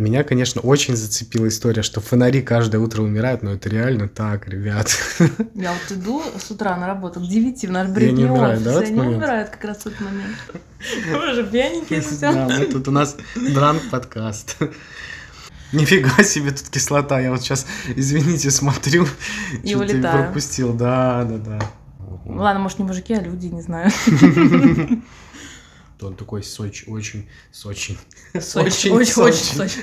Меня, конечно, очень зацепила история, что фонари каждое утро умирают, но это реально так, ребят. Я вот иду с утра на работу к 9 в наш бритный офис, да, они умирают как раз в этот момент. Боже, пьяненькие все. Да, мы тут у нас дранк подкаст. Нифига себе тут кислота. Я вот сейчас, извините, смотрю. И улетаю. пропустил. Да, да, да. Ладно, может, не мужики, а люди, не знаю. Он такой Сочи, очень, Сочи. Сочи, очень, очень Сочи.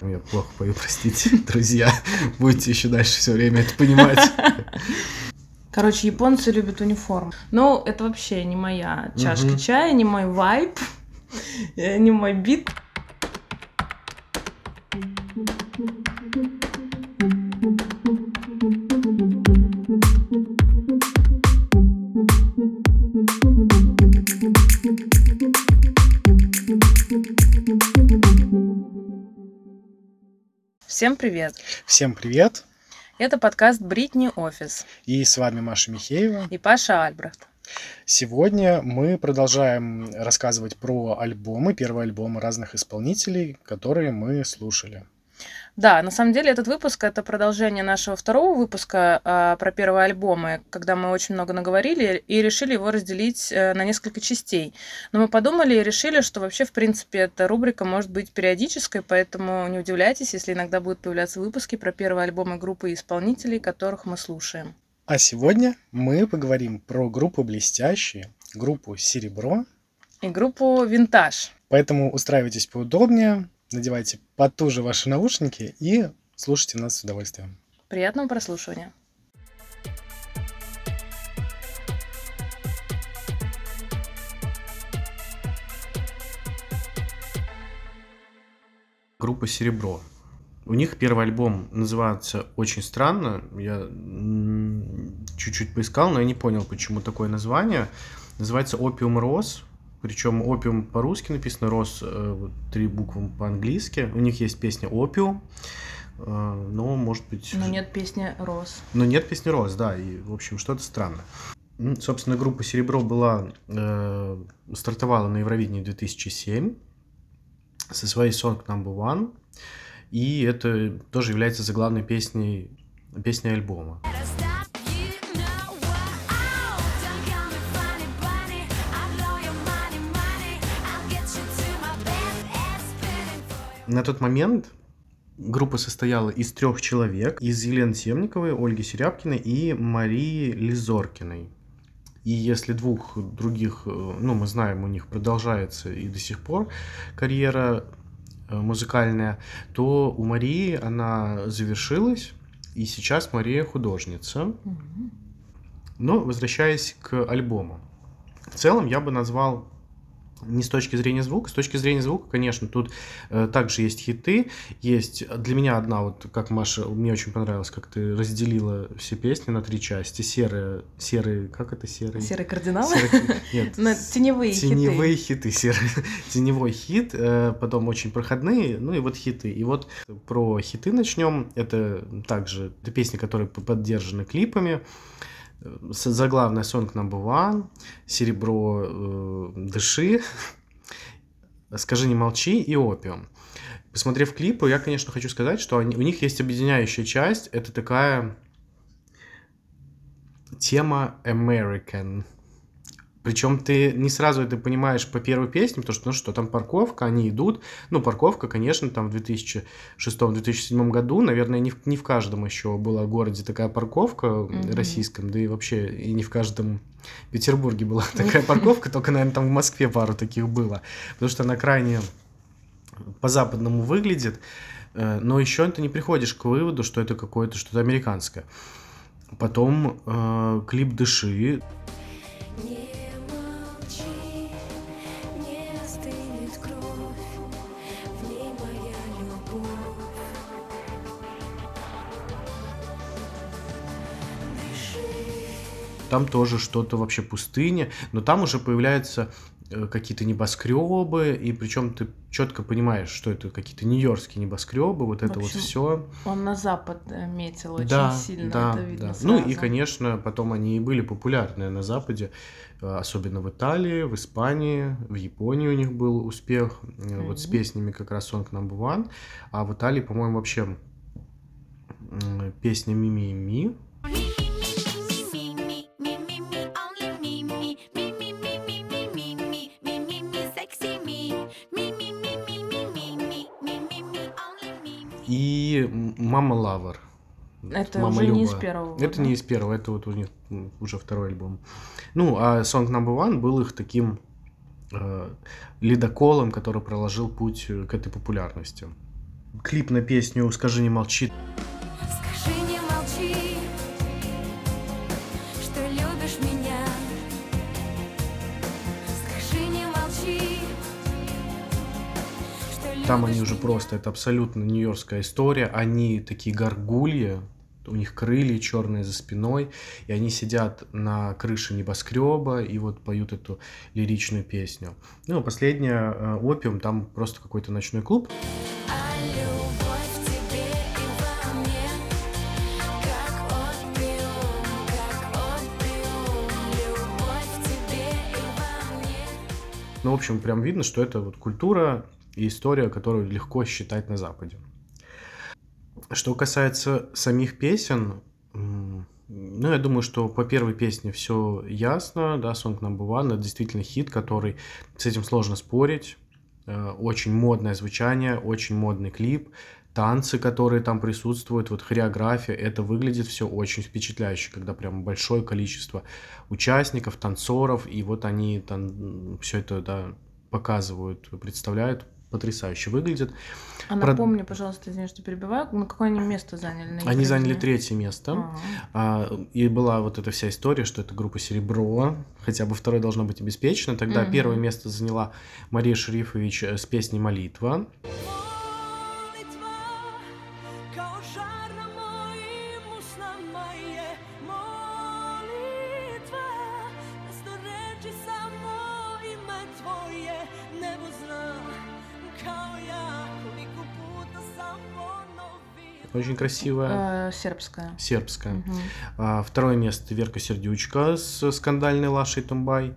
Я плохо пою, простите, друзья. Будете еще дальше все время это понимать. Короче, японцы любят униформу. Ну, это вообще не моя чашка чая, не мой вайб, не мой бит. Всем привет! Всем привет! Это подкаст Бритни Офис. И с вами Маша Михеева. И Паша Альбрехт. Сегодня мы продолжаем рассказывать про альбомы, первые альбомы разных исполнителей, которые мы слушали. Да, на самом деле этот выпуск это продолжение нашего второго выпуска э, про первые альбомы, когда мы очень много наговорили и решили его разделить э, на несколько частей. Но мы подумали и решили, что вообще, в принципе, эта рубрика может быть периодической, поэтому не удивляйтесь, если иногда будут появляться выпуски про первые альбомы группы и исполнителей, которых мы слушаем. А сегодня мы поговорим про группу «Блестящие», группу «Серебро» и группу «Винтаж». Поэтому устраивайтесь поудобнее, надевайте потуже ваши наушники и слушайте нас с удовольствием. Приятного прослушивания. Группа «Серебро». У них первый альбом называется очень странно. Я чуть-чуть поискал, но я не понял, почему такое название. Называется «Опиум Рос». Причем опиум по-русски написано, рос э, три буквы по-английски. У них есть песня опиум, э, но может быть. Но нет песни рос. Но нет песни рос, да. И в общем что-то странно. Собственно, группа Серебро была э, стартовала на Евровидении 2007 со своей Song Number One. И это тоже является заглавной песней, песней альбома. На тот момент группа состояла из трех человек, из Елены Темниковой, Ольги Серябкиной и Марии Лизоркиной. И если двух других, э, ну, мы знаем, у них продолжается и до сих пор карьера э, музыкальная, то у Марии она завершилась, и сейчас Мария художница. Но возвращаясь к альбому. В целом я бы назвал не с точки зрения звука, с точки зрения звука, конечно, тут э, также есть хиты, есть для меня одна вот, как Маша, мне очень понравилось, как ты разделила все песни на три части, серые, серые, как это серые? Серые кардиналы? Серые, нет, на теневые, теневые хиты. хиты, серые, теневой хит, э, потом очень проходные, ну и вот хиты. И вот про хиты начнем, это также это песни, которые поддержаны клипами, заглавная Song Number One, Серебро э, Дыши, Скажи не молчи и Опиум. Посмотрев клипы, я, конечно, хочу сказать, что они, у них есть объединяющая часть. Это такая тема American. Причем ты не сразу это понимаешь по первой песне, потому что, ну что, там парковка, они идут. Ну, парковка, конечно, там в 2006-2007 году, наверное, не в, не в каждом еще была в городе такая парковка mm-hmm. российском, да и вообще и не в каждом Петербурге была такая парковка, только, наверное, там в Москве пару таких было. Потому что она крайне по-западному выглядит, э, но еще ты не приходишь к выводу, что это какое-то что-то американское. Потом э, клип «Дыши». Там тоже что-то вообще пустыня, но там уже появляется э, какие-то небоскребы, и причем ты четко понимаешь, что это какие-то нью-йоркские небоскребы, вот это В вот общем, все. Он на запад э, метил очень Да, сильно, да, это видно да. Ну и, сразу. конечно, потом они и были популярны на Западе, э, особенно в Италии, в Испании, в Японии у них был успех, э, вот с песнями как раз Song Number One, а в Италии, по-моему, вообще песня Мими Мама Лавер. Это Мама уже не из Люба. первого. Это да? не из первого, это вот у них уже второй альбом. Ну, а Song Number One был их таким э, ледоколом, который проложил путь э, к этой популярности. Клип на песню «Скажи, не молчи» Там они уже просто, это абсолютно нью-йоркская история. Они такие горгульи, у них крылья черные за спиной, и они сидят на крыше небоскреба и вот поют эту лиричную песню. Ну, последняя э, «Опиум», там просто какой-то ночной клуб. Ну, в общем, прям видно, что это вот культура и история, которую легко считать на Западе. Что касается самих песен, ну, я думаю, что по первой песне все ясно, да, Song Number One, это действительно хит, который, с этим сложно спорить, Э, очень модное звучание, очень модный клип, танцы, которые там присутствуют, вот хореография, это выглядит все очень впечатляюще, когда прям большое количество участников, танцоров, и вот они там все это, да, показывают, представляют, потрясающе выглядит. А Про- напомни, пожалуйста, извини, что перебиваю, на какое они место заняли? на Они заняли третье место. Ага. А, и была вот эта вся история, что это группа Серебро, хотя бы второе должно быть обеспечено. Тогда Мгм. первое место заняла Мария Шерифович э, с песней «Молитва». Очень красивая, Э, сербская. сербская. А, второе место Верка Сердючка с скандальной Лашей Тумбай.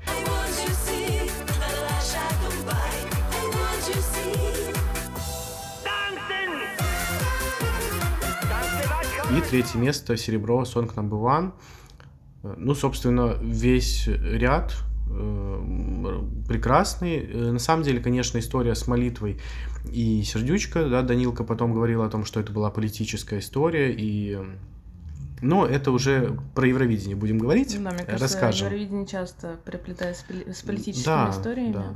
И третье место серебро Song Number One. Ну, собственно, весь ряд э, прекрасный. Э, На самом деле, конечно, история с молитвой и сердючка, да, Данилка потом говорил о том, что это была политическая история, и... Но это уже про Евровидение будем говорить, Да, мне кажется, расскажем. Евровидение часто переплетает с, поли- с политическими Да, историями. да.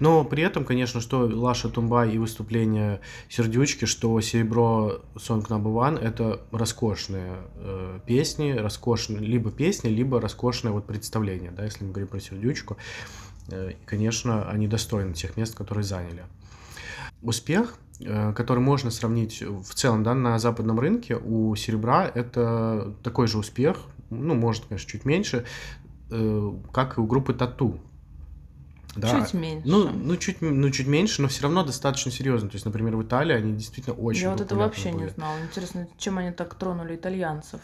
Но при этом, конечно, что Лаша Тумбай и выступление Сердючки, что Серебро Song Number One это роскошные э, песни, роскошные либо песни, либо роскошное вот представление, да, если мы говорим про Сердючку. Э, конечно, они достойны тех мест, которые заняли. Успех, э, который можно сравнить в целом да, на западном рынке у Серебра, это такой же успех, ну, может, конечно, чуть меньше, э, как и у группы Тату. Да. Чуть меньше. Ну, ну, чуть, ну, чуть меньше, но все равно достаточно серьезно. То есть, например, в Италии они действительно очень Я вот это вообще не были. знала. Интересно, чем они так тронули итальянцев?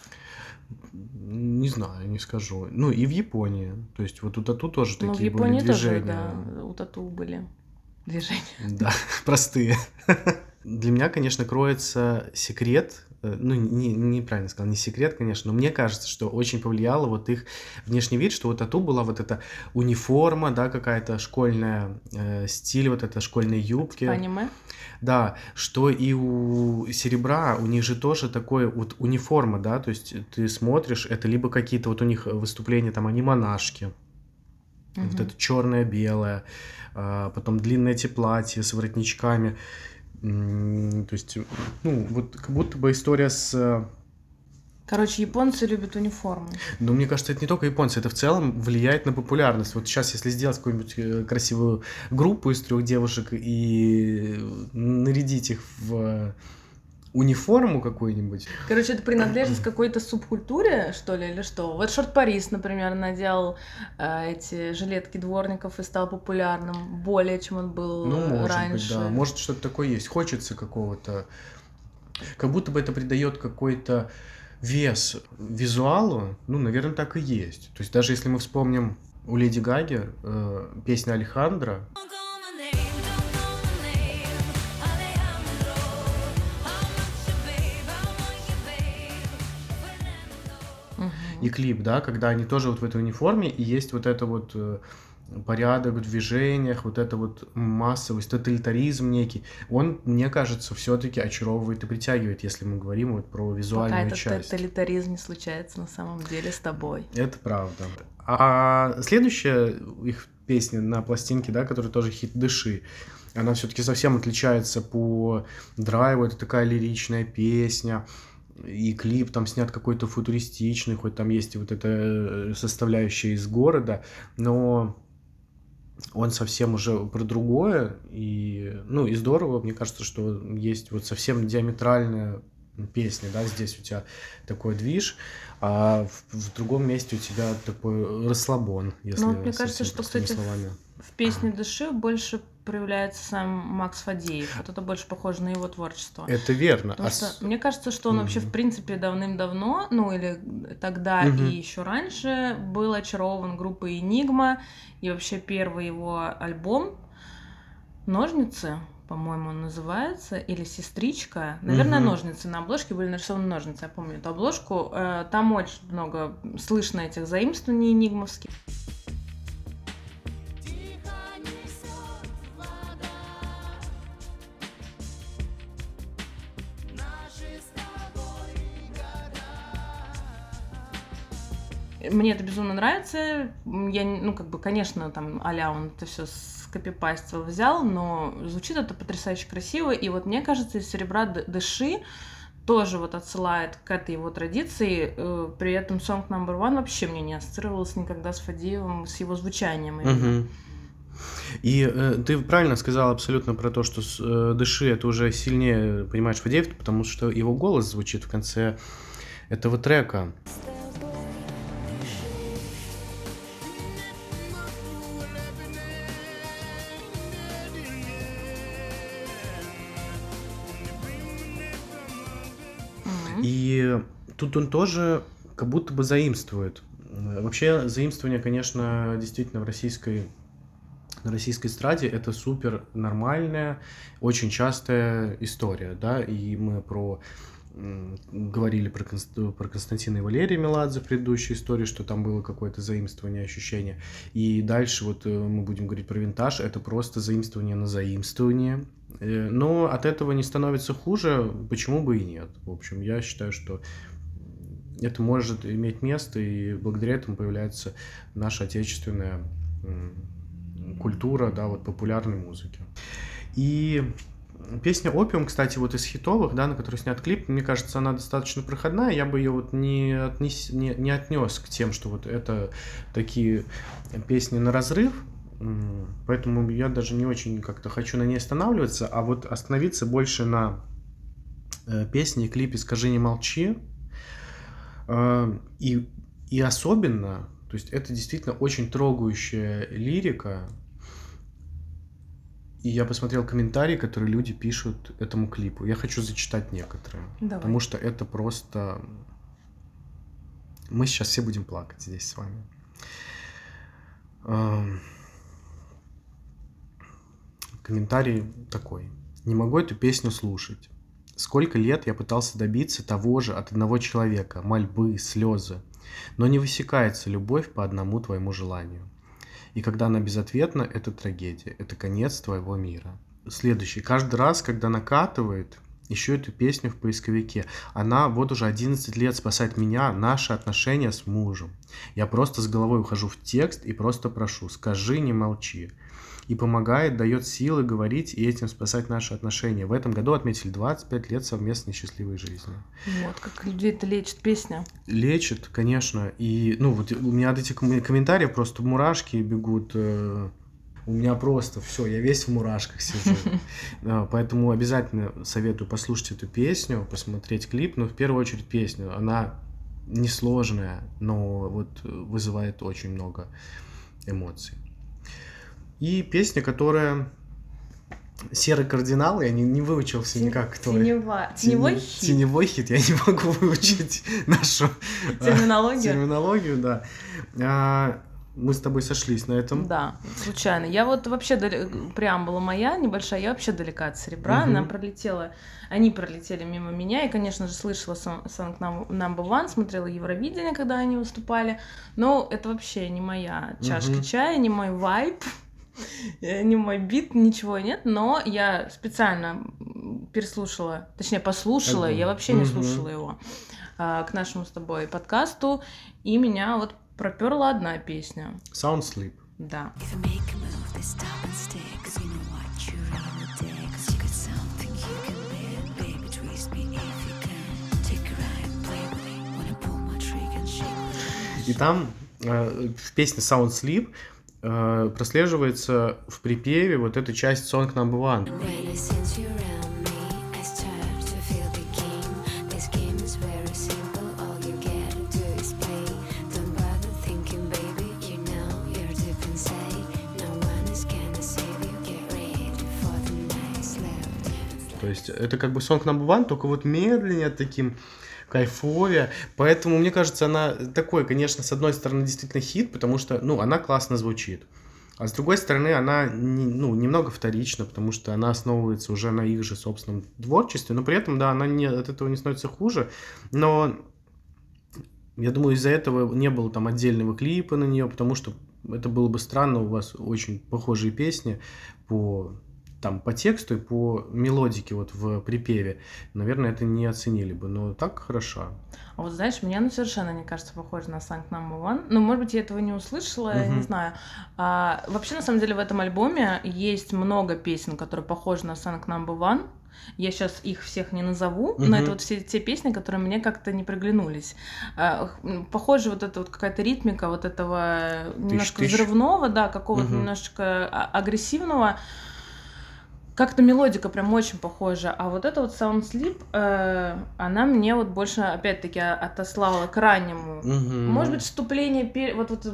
Не знаю, не скажу. Ну, и в Японии. То есть, вот у Тату тоже ну, в такие Японии были тоже, движения. да, у тату были движения. Да, простые. Для меня, конечно, кроется секрет, э, ну, не, неправильно сказал, не секрет, конечно, но мне кажется, что очень повлияло вот их внешний вид, что вот тату была вот эта униформа, да, какая-то школьная, э, стиль, вот это школьные юбки. Аниме? Да, что и у серебра, у них же тоже такое вот униформа, да, то есть ты смотришь, это либо какие-то вот у них выступления, там они монашки, вот Мгм. это черное-белое, потом длинные эти платья с воротничками. То есть, ну, вот как будто бы история с... э, Короче, японцы любят униформы. Ну, мне кажется, это не только японцы, это в целом влияет на популярность. Вот сейчас, если сделать какую-нибудь э, красивую группу из трех девушек и нарядить их в униформу какую-нибудь. Короче, это принадлежность какой-то субкультуре, что ли, или что? Вот Шорт Парис, например, надел э, эти жилетки дворников и стал популярным более, чем он был Ну, может раньше. быть, да. Может, что-то такое есть. Хочется какого-то... Как будто бы это придает какой-то вес визуалу. Ну, наверное, так и есть. То есть даже если мы вспомним у Леди Гаги э, песня Алехандро, и клип, да, когда они тоже вот в этой униформе, и есть вот это вот э, порядок в движениях, вот это вот массовость, тоталитаризм некий, он, мне кажется, все-таки очаровывает и притягивает, если мы говорим вот про Пока визуальную этот часть. тоталитаризм не случается на самом деле с тобой. Это правда. А следующая их песня на пластинке, да, которая тоже хит «Дыши», она все-таки совсем отличается по драйву, это такая лиричная песня, и клип там снят какой-то футуристичный, хоть там есть вот эта э, составляющая из города, но он совсем уже про другое, и, ну, и здорово, мне кажется, что есть вот совсем диаметральная песня, да, здесь у тебя такой движ, а в, в другом месте у тебя такой расслабон, если Ну, мне кажется, что, кстати, словами. В песне «Дыши» больше проявляется сам Макс Фадеев. Вот это больше похоже на его творчество. Это верно. Потому а что с- мне кажется, что он вообще, в принципе, давным-давно, ну или тогда Мгм. и еще раньше, был очарован группой Enigma. И вообще первый его альбом «Ножницы», по-моему, он называется, или «Сестричка». Наверное, Мгм. «Ножницы». На обложке были нарисованы ножницы, я помню эту обложку. Э, Там очень много слышно этих заимствований энигмовских. Мне это безумно нравится. Я, ну, как бы, конечно, там, а он это все скопипастил, взял, но звучит это потрясающе красиво. И вот мне кажется, из серебра дыши тоже вот отсылает к этой его традиции. Э, При этом Song Number One вообще мне не ассоциировался никогда с Фадеевым, с его звучанием. И э, ты правильно сказал абсолютно про то, что с, э, дыши это уже сильнее понимаешь Фадеев, потому что его голос звучит в конце этого трека. Тут он тоже как будто бы заимствует. Э, Вообще заимствование, конечно, действительно в российской на российской эстраде это супер нормальная, очень частая история, да, и мы про говорили про, Конст- про Константина и Валерия Меладзе в предыдущей истории, что там было какое-то заимствование, ощущение. И дальше вот э, мы будем говорить про винтаж, это просто заимствование на заимствование. Э, Но от этого не становится хуже, почему бы и нет. В общем, я считаю, что это может иметь место, и благодаря этому появляется наша отечественная культура, да, вот популярной музыки. И песня «Опиум», кстати, вот из хитовых, да, на которой снят клип, мне кажется, она достаточно проходная, я бы ее вот не, отнес, не, не отнес к тем, что вот это такие песни на разрыв, поэтому я даже не очень как-то хочу на ней останавливаться, а вот остановиться больше на э, песне клипе «Скажи, не молчи», Э, И, и особенно, то есть это действительно очень трогающая лирика. И я посмотрел комментарии, которые люди пишут этому клипу. Я хочу зачитать некоторые. Давай. Потому что это просто... Мы сейчас все будем плакать здесь с вами. Комментарий такой. Не могу эту песню слушать. Сколько лет я пытался добиться того же от одного человека, мольбы, слезы, но не высекается любовь по одному твоему желанию. И когда она безответна, это трагедия, это конец твоего мира. Следующий. Каждый раз, когда накатывает, ищу эту песню в поисковике. Она вот уже 11 лет спасает меня, наши отношения с мужем. Я просто с головой ухожу в текст и просто прошу, скажи, не молчи. И помогает, дает силы говорить и этим спасать наши отношения. В этом году отметили 25 лет совместной счастливой жизни. Вот, как людей это лечит песня. Лечит, конечно. И, ну, вот у меня от этих ком- комментариев просто мурашки бегут. э. у меня просто все, я весь в мурашках сижу. Поэтому обязательно советую послушать эту песню, посмотреть клип, но в первую очередь песню. Она несложная, но вот э, вызывает очень много эмоций. И песня, которая Серый кардинал, я не, не выучился никак. кто. Тенева- Теневой Тени- хит. Теневой хит, я не могу выучить нашу а, Терминологию. терминологию, да. А, Мы с тобой сошлись на этом. Да, случайно. Я вот вообще, дали- преамбула моя небольшая, я вообще далека от серебра. Мгм. Она пролетела, они пролетели мимо меня. И, конечно же, слышала Num- Number One, смотрела Евровидение, когда они выступали. Но это вообще не моя чашка Мгм. чая, не мой вайб, э, не мой бит, ничего нет. Но я специально переслушала, точнее, послушала, я вообще не слушала его а, к нашему с тобой подкасту. И меня вот проперла одна песня. Sound Sleep. Да. И там э, в песне Sound Sleep э, прослеживается в припеве вот эта часть Song Number One. То есть это как бы Song Number One, только вот медленнее таким кайфовее. Поэтому, мне кажется, она такой, конечно, с одной стороны, действительно хит, потому что, ну, она классно звучит. А с другой стороны, она не- ну, немного вторична, потому что она основывается уже на их же собственном творчестве, но при этом, да, она не, от этого не становится хуже. Но я думаю, из-за этого не было там отдельного клипа на нее, потому что это было бы странно, у вас очень похожие песни по там по тексту и по мелодике вот в припеве, наверное, это не оценили бы, но так хороша. А вот знаешь, мне она совершенно не кажется похожа на Санк Number One. Ну, может быть, я этого не услышала, я Мгм. не знаю. А, вообще, на самом деле, в этом альбоме есть много песен, которые похожи на Санк Number One. Я сейчас их всех не назову, но Мгм. это вот все те песни, которые мне как-то не приглянулись. А, Похоже, вот эта вот какая-то ритмика вот этого немножко Тыщ-тыщ. взрывного, да, какого-то Мгм. немножечко а- агрессивного. Как-то мелодика прям очень похожа, а вот эта вот Sound Sleep, э, она мне вот больше, опять-таки, отослала к раннему. Мгм. Может быть, вступление, пе- вот, вот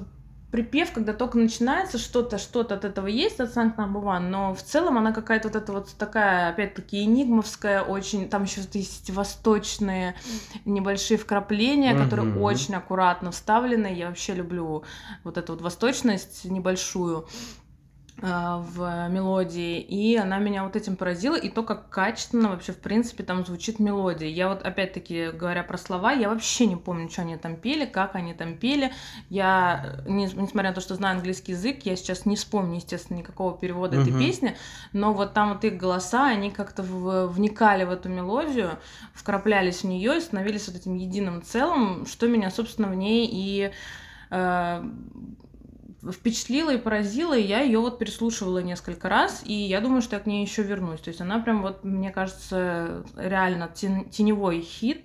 припев, когда только начинается, что-то, что-то от этого есть, от Санкт One, но в целом она какая-то вот эта вот такая, опять-таки, энигмовская, очень, там еще есть восточные небольшие вкрапления, которые Мгм. очень аккуратно вставлены. Я вообще люблю вот эту вот восточность небольшую в мелодии, и она меня вот этим поразила, и то, как качественно вообще, в принципе, там звучит мелодия. Я вот, опять-таки, говоря про слова, я вообще не помню, что они там пели, как они там пели. Я, не- несмотря на то, что знаю английский язык, я сейчас не вспомню, естественно, никакого перевода этой Мгм. песни, но вот там вот их голоса, они как-то в- вникали в эту мелодию, вкраплялись в нее и становились вот этим единым целым, что меня, собственно, в ней и э, впечатлила и поразила, и я ее вот переслушивала несколько раз, и я думаю, что я к ней еще вернусь. То есть она прям вот, мне кажется, реально тен- теневой хит,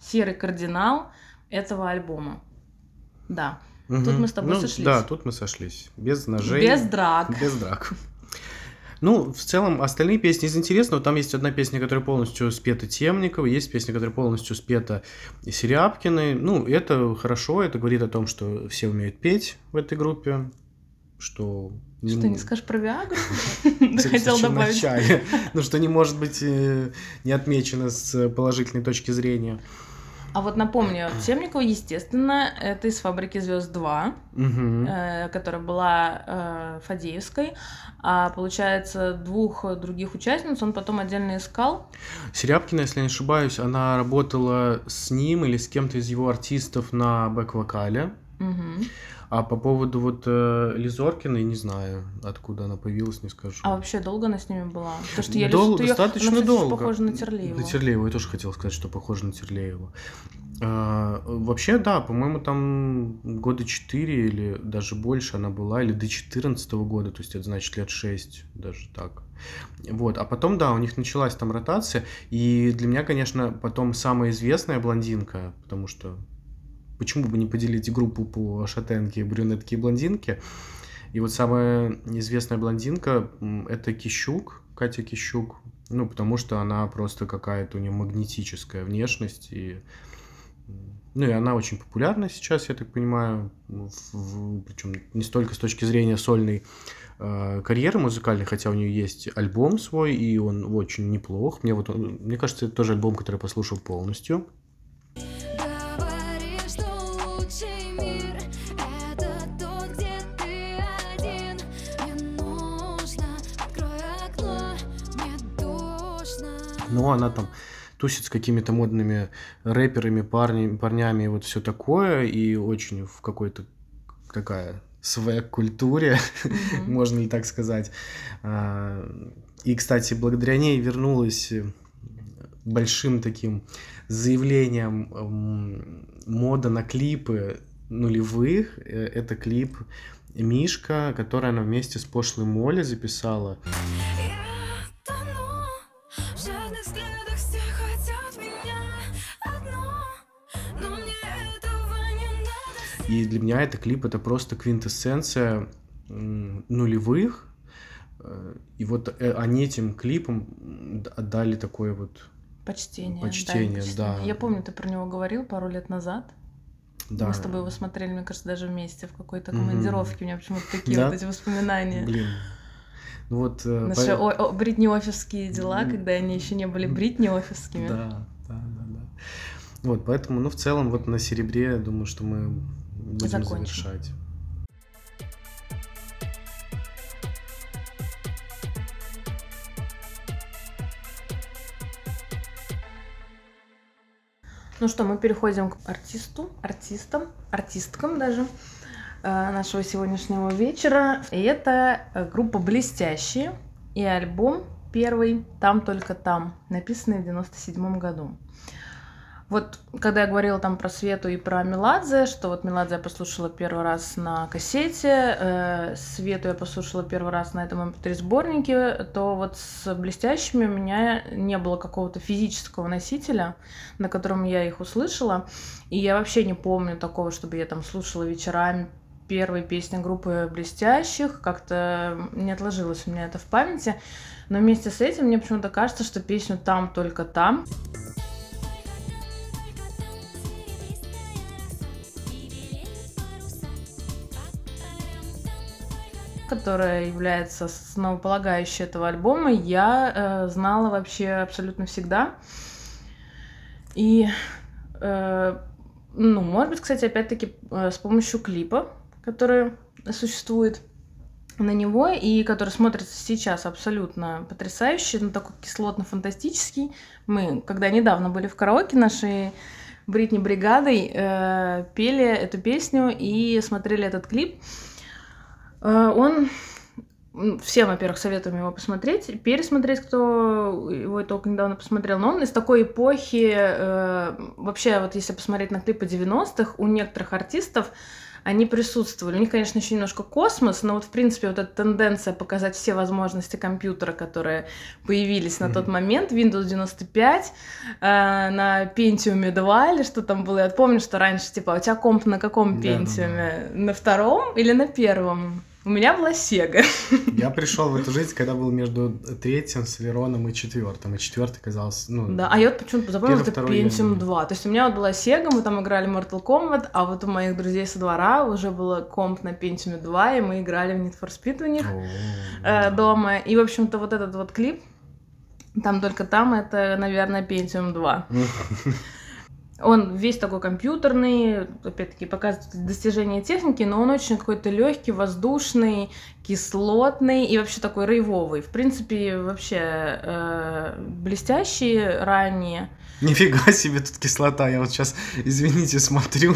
серый кардинал этого альбома. Да. Мгм. тут мы с тобой Ну, сошлись. Да, тут мы сошлись. Без ножей. Без драк. Без драк. Ну, в целом, остальные песни из интересного. Там есть одна песня, которая полностью спета Темникова, есть песня, которая полностью спета Серябкиной. Ну, это хорошо, это говорит о том, что все умеют петь в этой группе, что... Что, ну, не скажешь про Виагру? Ты хотел добавить. Ну, что не может быть э, не отмечено с положительной точки зрения. А вот напомню, Темникова, естественно, это из «Фабрики звезд 2», Мгм. э, которая была э, Фадеевской, а получается двух других участниц он потом отдельно искал. Серябкина, если я не ошибаюсь, она работала с ним или с кем-то из его артистов на бэк-вокале. Мгм. А по поводу вот э, Лизоркиной, не знаю, откуда она появилась, не скажу. А вообще долго она с ними была? Потому что я Дол- её- достаточно она, кстати, долго. похожа на Терлееву. На Терлееву, я тоже хотел сказать, что похоже на Терлееву. А, вообще, да, по-моему, там года 4 или даже больше она была, или до 14 года, то есть это значит лет 6, даже так. Вот, а потом, да, у них началась там ротация, и для меня, конечно, потом самая известная блондинка, потому что почему бы не поделить группу по шатенке, брюнетке и блондинке, И вот самая известная блондинка это Кищук, Катя Кищук. Ну, потому что она просто какая-то у нее магнетическая внешность. И, ну, и она очень популярна сейчас, я так понимаю. причем не столько с точки зрения сольной э, карьеры музыкальной, хотя у нее есть альбом свой, и он очень неплох. Мне вот, он- мне кажется, это тоже альбом, который я послушал полностью. Но она там тусит с какими-то модными рэперами, парни, парнями и вот все такое, и очень в какой-то такая свэг-культуре, Мгм. можно ли так сказать. А, И, кстати, благодаря ней вернулась э, большим таким заявлением м, мода на клипы нулевых. Э, Это клип Мишка, который она вместе с пошлой Молли записала. Я И для меня это клип это просто квинтэссенция нулевых. Э, И вот э, они этим клипом отдали такое вот, Почтение. Почтение, да. Я помню, ты про него говорил пару лет назад. да. Мы с тобой его смотрели, мне кажется, даже вместе в какой-то командировке. У меня почему-то такие Да? вот эти воспоминания. Блин. Ну вот. э, Наши по- о- о- бритни-офисские дела, М. когда они еще не были бритни-офисскими. Да, да, да, да. Вот, поэтому, ну, в целом, вот на серебре, я думаю, что мы будем Закончим. завершать. Ну что, мы переходим к артисту, артистам, артисткам даже э, нашего сегодняшнего вечера. И это э, группа «Блестящие» и альбом первый «Там только там», написанный в 97 году. Вот когда я говорила там про Свету и про Меладзе, что вот Меладзе я послушала первый раз на кассете, э, Свету я послушала первый раз на этом mp3 сборнике, то вот с блестящими у меня не было какого-то физического носителя, на котором я их услышала. И я вообще не помню такого, чтобы я там слушала вечерами первые песни группы «Блестящих», как-то не отложилось у меня это в памяти. Но вместе с этим мне почему-то кажется, что песню «Там, только там» которая является основополагающей этого альбома, я э, знала вообще абсолютно всегда. И, э, ну, может быть, кстати, опять-таки э, с помощью клипа, который существует на него и который смотрится сейчас абсолютно потрясающе, ну, такой кислотно-фантастический. Мы, когда недавно были в караоке нашей Бритни бригадой, э, пели эту песню и смотрели этот клип. Э, Он всем, во-первых, советуем его посмотреть, пересмотреть, кто его только недавно посмотрел. Но он из такой эпохи, э, вообще, вот если посмотреть на клипы 90-х, у некоторых артистов они присутствовали. У них, конечно, еще немножко космос, но вот, в принципе, вот эта тенденция показать все возможности компьютера, которые появились на тот момент, Windows 95, э, на Pentium 2 или что там было. Я помню, что раньше, типа, «А у тебя комп на каком. Pentium? На втором или на первом? У меня была Sega. Я пришел в эту жизнь, когда был между третьим с Вероном и четвертым. И четвертый казался, ну, Да, а я вот почему-то запомнила, это Pentium не- 2. То есть у меня вот была Sega, мы там играли Mortal Kombat, а вот у моих друзей со двора уже было комп на Pentium 2, и мы играли в Need for Speed у них э, дома. И, в общем-то, вот этот вот клип, там только там, это, наверное, Pentium 2. Он весь такой компьютерный, опять-таки показывает достижения техники, но он очень какой-то легкий, воздушный, кислотный и вообще такой рейвовый. В принципе, вообще э, блестящие ранние. Нифига себе тут кислота. Я вот сейчас, извините, смотрю.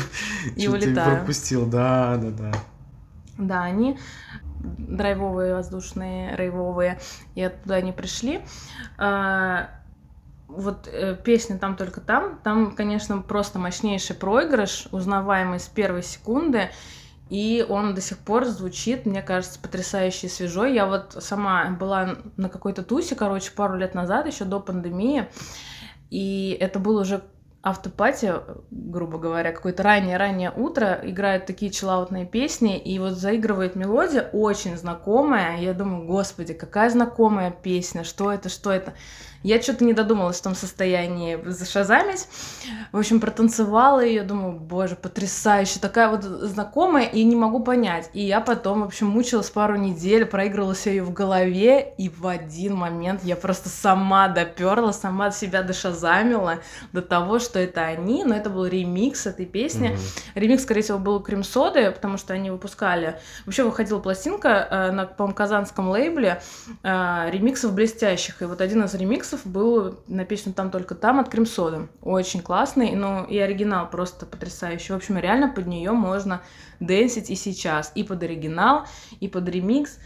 И улетаю. пропустил. Да, да, да. Да, они драйвовые, воздушные, рейвовые, и оттуда они пришли. А, вот э, песня «Там только там», там, конечно, просто мощнейший проигрыш, узнаваемый с первой секунды, и он до сих пор звучит, мне кажется, потрясающе свежо. Я вот сама была на какой-то тусе, короче, пару лет назад, еще до пандемии, и это был уже автопати, грубо говоря, какое-то раннее-раннее утро, играют такие чиллаутные песни, и вот заигрывает мелодия очень знакомая. Я думаю, господи, какая знакомая песня, что это, что это. Я что-то не додумалась в том состоянии зашазамить. В общем, протанцевала ее, думаю, боже, потрясающе, такая вот знакомая, и не могу понять. И я потом, в общем, мучилась пару недель, проигрывала все ее в голове, и в один момент я просто сама доперла, сама себя дошазамила до того, что это они, но это был ремикс этой песни. Мгм. Ремикс, скорее всего, был Крем Соды, потому что они выпускали... Вообще выходила пластинка э, на, по-моему, казанском лейбле э, ремиксов блестящих. И вот один из ремиксов был на песню «Там только там» от Крем Соды. Очень классный, ну и оригинал просто потрясающий. В общем, реально под нее можно дэнсить и сейчас. И под оригинал, и под ремикс.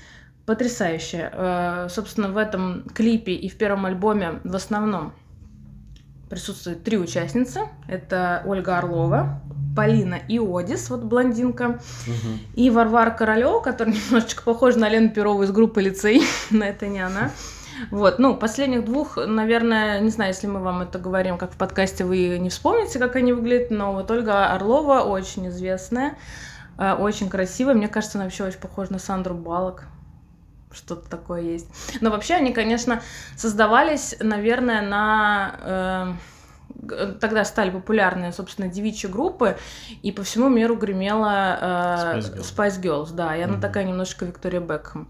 Потрясающе. Э, Собственно, в этом клипе и в первом альбоме в основном присутствуют три участницы. Это Ольга Орлова, Полина Иодис, вот блондинка, Мгм. и Варвара Королева, которая немножечко похожа на Лену Перову из группы «Лицей», но это не она. Вот, ну, последних двух, наверное, не знаю, если мы вам это говорим, как в подкасте, вы не вспомните, как они выглядят, но вот Ольга Орлова очень известная, э, очень красивая. Мне кажется, она вообще очень похожа на Сандру Балок. Что-то такое есть. Но вообще они, конечно, создавались, наверное, на... э, Тогда стали популярны, собственно, девичьи группы, и по всему миру гремела э, Spice Girls. Spice Girls, да, и она Мгм. такая немножко Виктория Бекхэм.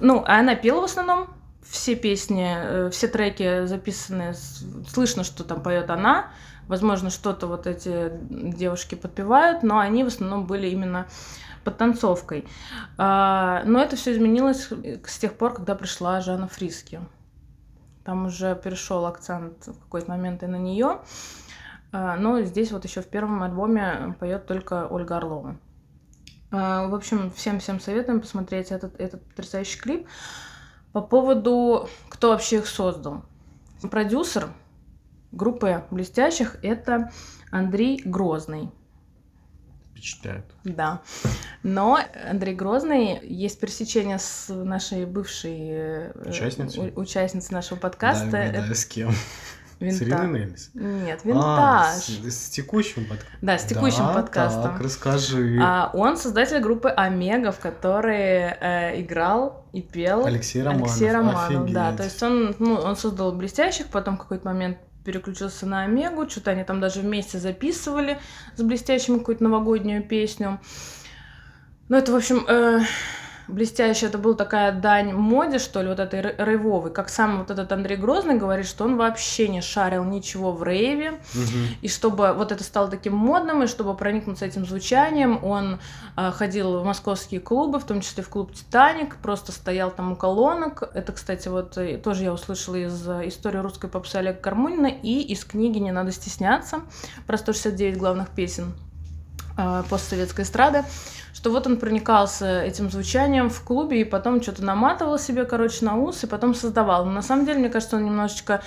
Ну, а она пела в основном все песни, э, все треки записаны, слышно, что там поет она. Возможно, что-то вот эти девушки подпевают, но они в основном были именно под танцовкой. А, Но это все изменилось с тех пор, когда пришла Жанна Фриски. Там уже перешел акцент в какой-то момент и на нее. Но здесь вот еще в первом альбоме поет только Ольга Орлова. А, В общем, всем-всем советуем посмотреть этот, этот потрясающий клип. По поводу, кто вообще их создал. Продюсер группы «Блестящих» — это Андрей Грозный. Впечатляет. Да. Но Андрей Грозный есть пересечение с нашей бывшей э, Участницей? участницей нашего подкаста. Да, да, с кем? С Винта- Ириной Нельс? Нет, А, винтаж. с, с текущим подкастом. Да, с текущим Да, подкастом. Так, расскажи. А он создатель группы Омега, в которой э, играл и пел Алексей Романов. Алексей Романов, да. офигеть. То есть он, ну, он создал блестящих, потом в какой-то момент переключился на Омегу, что-то они там даже вместе записывали с блестящим какую-то новогоднюю песню. Ну, это, в общем, э, блестяще, это была такая дань моде, что ли, вот этой рей- рейвовой. Как сам вот этот Андрей Грозный говорит, что он вообще не шарил ничего в рейве, Мгм. и чтобы вот это стало таким модным, и чтобы проникнуться этим звучанием, он а, ходил в московские клубы, в том числе в клуб «Титаник», просто стоял там у колонок. Это, кстати, вот э, тоже я услышала из э, истории русской попсы Олега Кармунина и из книги «Не надо стесняться» про 169 главных песен а, постсоветской эстрады, что вот он проникался этим звучанием в клубе и потом что-то наматывал себе, короче, на ус и потом создавал. Но на самом деле, мне кажется, он немножечко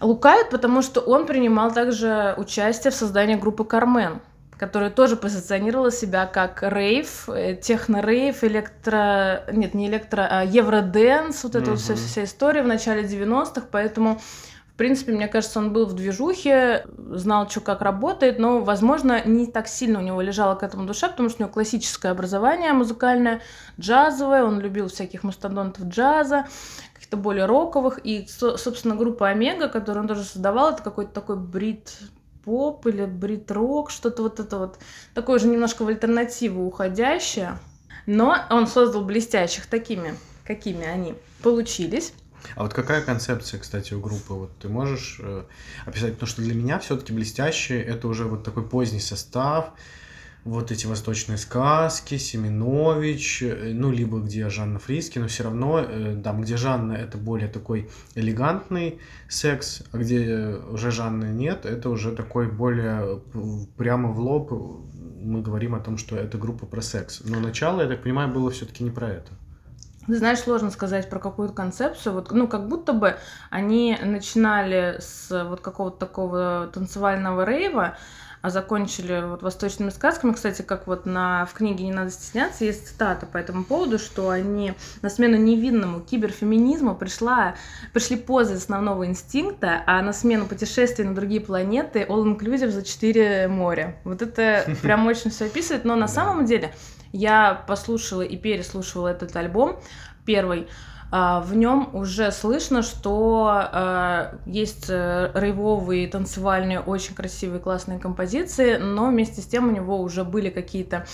лукавит, потому что он принимал также участие в создании группы «Кармен», которая тоже позиционировала себя как рейв, э, техно-рейв, электро... Нет, не электро, а евроденс, вот эта вот вся, вся история в начале 90-х, поэтому в принципе, мне кажется, он был в движухе, знал, что как работает, но, возможно, не так сильно у него лежала к этому душа, потому что у него классическое образование музыкальное, джазовое, он любил всяких мастодонтов джаза, каких-то более роковых, и, со- собственно, группа Омега, которую он тоже создавал, это какой-то такой брит поп или брит-рок, что-то вот это вот, такое же немножко в альтернативу уходящее, но он создал блестящих такими, какими они получились. А вот какая концепция, кстати, у группы? Вот ты можешь э, описать? Потому что для меня все-таки блестящие это уже вот такой поздний состав, вот эти восточные сказки, Семенович, э, ну, либо где Жанна Фриски, но все равно, э, там, где Жанна, это более такой элегантный секс, а где э, уже Жанны нет, это уже такой более э, прямо в лоб мы говорим о том, что это группа про секс. Но начало, я так понимаю, было все-таки не про это. Знаешь, сложно сказать про какую-то концепцию. Вот, ну, как будто бы они начинали с вот какого-то такого танцевального рейва, а закончили вот восточными сказками. Кстати, как вот на, в книге «Не надо стесняться» есть цитата по этому поводу, что они на смену невинному киберфеминизму пришла, пришли позы основного инстинкта, а на смену путешествий на другие планеты all-inclusive за четыре моря. Вот это прям очень все описывает, но на самом деле я послушала и переслушивала этот альбом первый, а, в нем уже слышно, что а, есть э, рейвовые, танцевальные, очень красивые, классные композиции, но вместе с тем у него уже были какие-то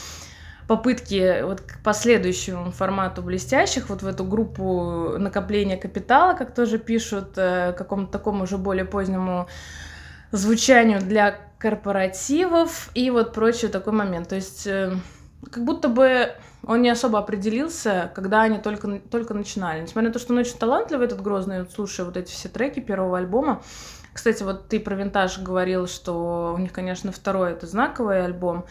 попытки вот к последующему формату блестящих, вот в эту группу накопления капитала, как тоже пишут, э, какому-то такому уже более позднему звучанию для корпоративов и вот прочий такой момент. То есть э, как будто бы он не особо определился, когда они только, только начинали. Несмотря на то, что он очень талантливый, этот Грозный, вот слушая вот эти все треки первого альбома. Кстати, вот ты про винтаж говорил, что у них, конечно, второй это знаковый альбом.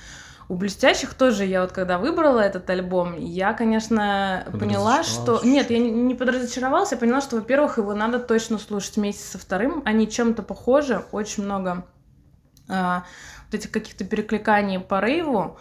У блестящих тоже я вот когда выбрала этот альбом, я, конечно, поняла, что... Нет, я не, подразочаровалась, я поняла, что, во-первых, его надо точно слушать вместе со вторым. Они чем-то похожи, очень много а, вот этих каких-то перекликаний по рейву,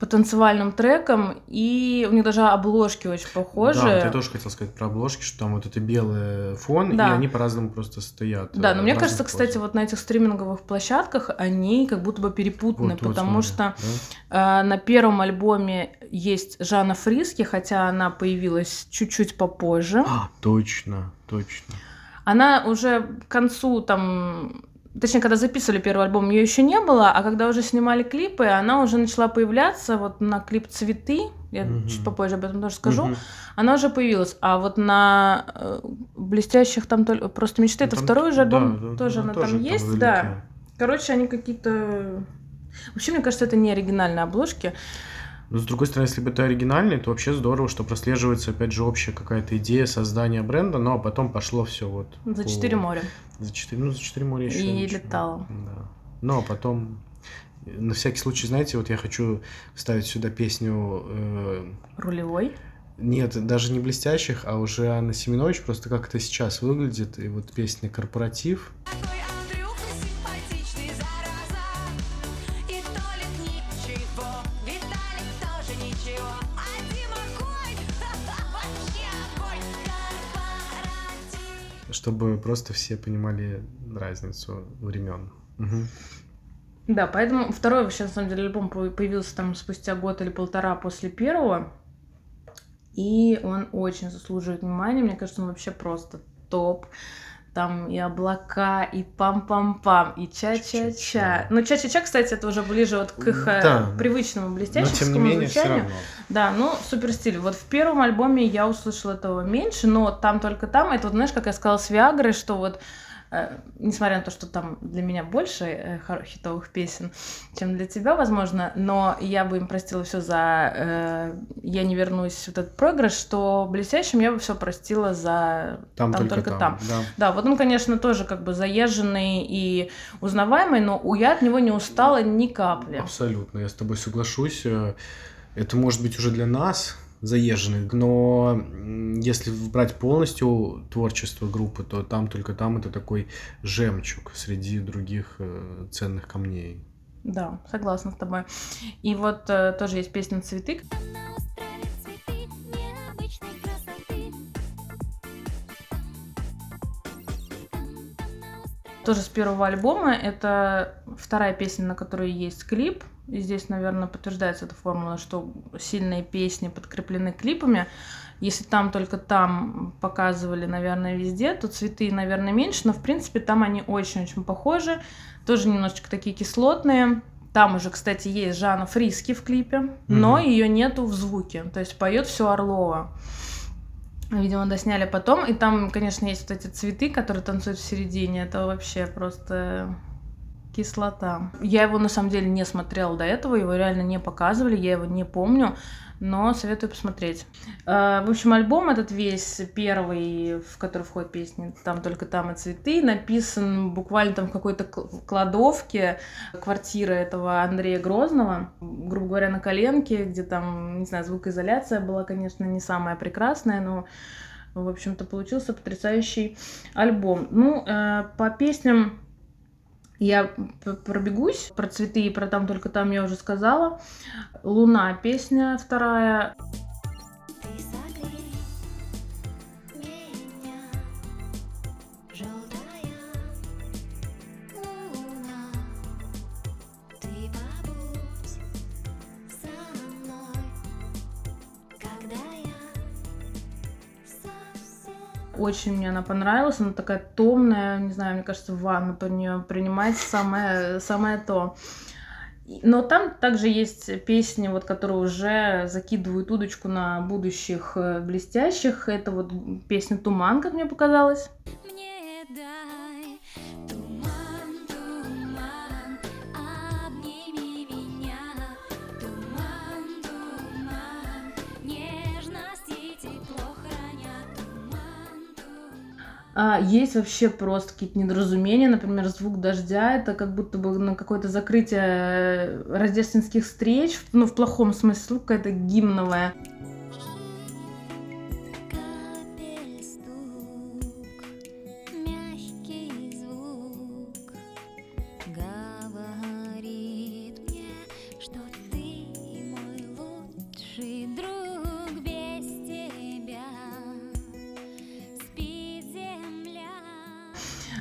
по танцевальным трекам, и у них даже обложки очень похожи. Да, вот я тоже хотел сказать про обложки, что там вот это белый фон, Да. и они по-разному просто стоят. Да, э, но мне в кажется, разных кстати, вот на этих стриминговых площадках они как будто бы перепутаны, Вот, вот потому смотри, что да. э, на первом альбоме есть Жанна Фриски, хотя она появилась чуть-чуть попозже. А, точно, точно. Она уже к концу там, точнее, когда записывали первый альбом, ее еще не было, а когда уже снимали клипы, она уже начала появляться вот на клип «Цветы», я Мгм. чуть попозже об этом тоже скажу, Мгм. она уже появилась. А вот на э, «Блестящих» там только просто мечты, это Там- второй же да, альбом, да, тоже да, она тоже там есть, вдалеке. да. Короче, они какие-то... Вообще, мне кажется, это не оригинальные обложки. Но с другой стороны, если бы это оригинальный, то вообще здорово, что прослеживается, опять же, общая какая-то идея создания бренда, но потом пошло все вот. За по- четыре моря. За четыре, ну, за четыре моря еще. И летала. Да. Но потом, э, на всякий случай, знаете, вот я хочу вставить сюда песню э, Рулевой. нет, даже не блестящих, а уже Анна Семенович, просто как это сейчас выглядит, и вот песня «Корпоратив». Такой чтобы просто все понимали разницу времен. Мгм. Да, поэтому второй вообще, на самом деле, альбом по- появился там спустя год или полтора после первого. И он очень заслуживает внимания. Мне кажется, он вообще просто топ. Там и облака, и пам-пам-пам, и ча-ча-ча. Ну, ча-ча-ча, кстати, это уже ближе вот к их э, Да. привычному Но блестящему менее, звучанию. Да, ну, супер стиль. Вот в первом альбоме я услышала этого меньше, но там только там, это вот, знаешь, как я сказала с Виагрой, что вот несмотря на то, что там для меня больше э, хитовых песен, чем для тебя, возможно, но я бы им простила все за э, «Я не вернусь» вот этот проигрыш, что блестящим я бы все простила за Там, «Там только, только там. там». Да. Да, вот он, конечно, тоже как бы заезженный и узнаваемый, но у- я от него не устала ни капли. Абсолютно, я с тобой соглашусь. Э, Это может быть уже для нас заезженный, но если брать полностью творчество группы, то там только там это такой жемчуг среди других э, ценных камней. Да, согласна с тобой. И вот э, тоже есть песня цветы Тоже с первого альбома. Это вторая песня, на которой есть клип. И здесь, наверное, подтверждается эта формула, что сильные песни подкреплены клипами. Если там только там показывали, наверное, везде, то цветы, наверное, меньше, но в принципе там они очень-очень похожи. Тоже немножечко такие кислотные. Там уже, кстати, есть Жанна Фриски в клипе, но Мгм. ее нету в звуке. То есть поет все Орлова. Видимо, досняли потом. И там, конечно, есть вот эти цветы, которые танцуют в середине. Это вообще просто кислота. Я его на самом деле не смотрела до этого, его реально не показывали, я его не помню, но советую посмотреть. Э, В общем, альбом этот весь первый, в который входят песни «Там только там и цветы», написан буквально там в какой-то кл- кладовке квартиры этого Андрея Грозного, грубо говоря, на коленке, где там, не знаю, звукоизоляция была, конечно, не самая прекрасная, но в общем-то, получился потрясающий альбом. Ну, э, по песням Я пробегусь про цветы и про там только там я уже сказала. Луна песня вторая. Ты Очень мне она понравилась. Она такая томная, не знаю, мне кажется, ванну по нее принимать самое, самое то. Но там также есть песни, вот, которые уже закидывают удочку на будущих э, блестящих. Это вот песня «Туман», как мне показалось. Мне дай А есть вообще просто какие-то недоразумения, например, звук дождя, это как будто бы на какое-то закрытие э, рождественских встреч, ну, в плохом смысле, какая-то гимновая.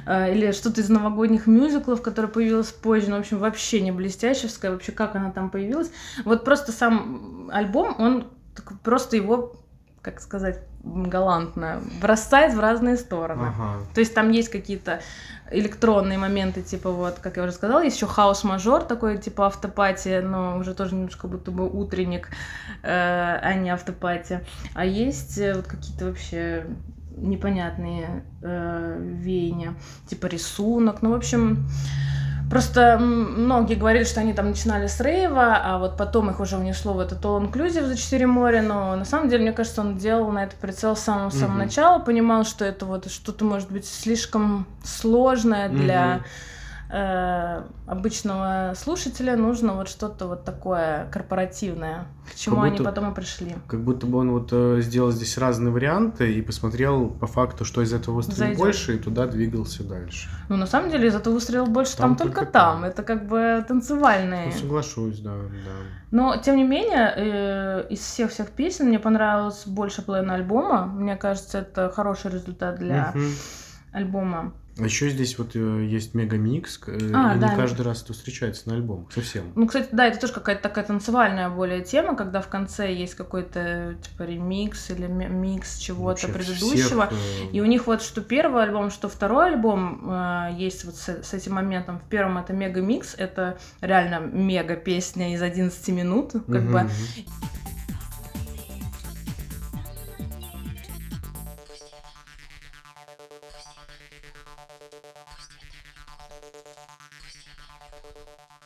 Или что-то из новогодних мюзиклов, которое появилось позже, ну, в общем, вообще не блестящевская, вообще как она там появилась. Вот просто сам альбом, он просто его, как сказать, галантно бросает в разные стороны. Ага. То есть там есть какие-то электронные моменты, типа вот, как я уже сказала, есть еще хаос-мажор такой, типа автопати, но уже тоже немножко будто бы утренник, э, а не автопати. А есть э, вот какие-то вообще непонятные э, веяния, типа рисунок, ну, в общем, Просто многие говорили, что они там начинали с рейва, а вот потом их уже унесло в этот All Inclusive за 4 моря, но на самом деле, мне кажется, он делал на это прицел с самого, самого Мгм. начала, понимал, что это вот что-то может быть слишком сложное для Мгм. Э, обычного слушателя, нужно вот что-то вот такое корпоративное, к чему Как они будто- потом и пришли. Как будто бы он вот э, сделал здесь разные варианты и посмотрел по факту, что из этого Зайдёт. больше, и туда двигался дальше. Ну, на самом деле, из этого выстрелил больше Там там, только только там. там. Это как бы танцевальные. Ну, соглашусь, да, да. Но, тем не менее, э, из всех-всех песен мне понравилось больше половины альбома. Мне кажется, это хороший результат для Мгм. альбома. А еще здесь вот э, есть мегамикс, э, А, и да. не каждый раз это встречается на альбомах, совсем. Ну, кстати, да, это тоже какая-то такая танцевальная более тема, когда в конце есть какой-то, типа, ремикс или ми- микс чего-то Вообще предыдущего. всех, э, И у них вот что первый альбом, что второй альбом есть вот с, с этим моментом. В первом это мега микс, это реально мега песня из 11 минут, как мгм, бы. мгм.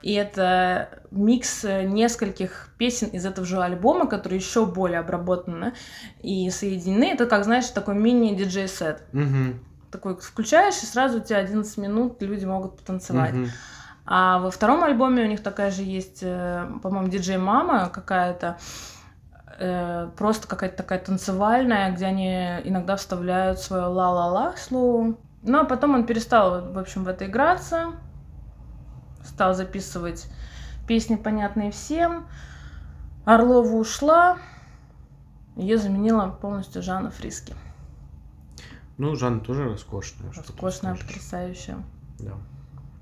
И это микс э, нескольких песен из этого же альбома, которые еще более обработаны и соединены. Это как, знаешь, такой мини-диджей-сет. Мгм, Такой включаешь, и сразу у тебя 11 минут люди могут потанцевать. мгм. А во втором альбоме у них такая же есть, э, по-моему, диджей-мама какая-то, э, просто какая-то такая танцевальная, где они иногда вставляют свое ла-ла-ла слово. Ну, а потом он перестал, в общем, в это играться, стал записывать песни, понятные всем. Орлова ушла, ее заменила полностью Жанна Фриски. Ну, Жанна тоже роскошная. Роскошная, потрясающая. Да.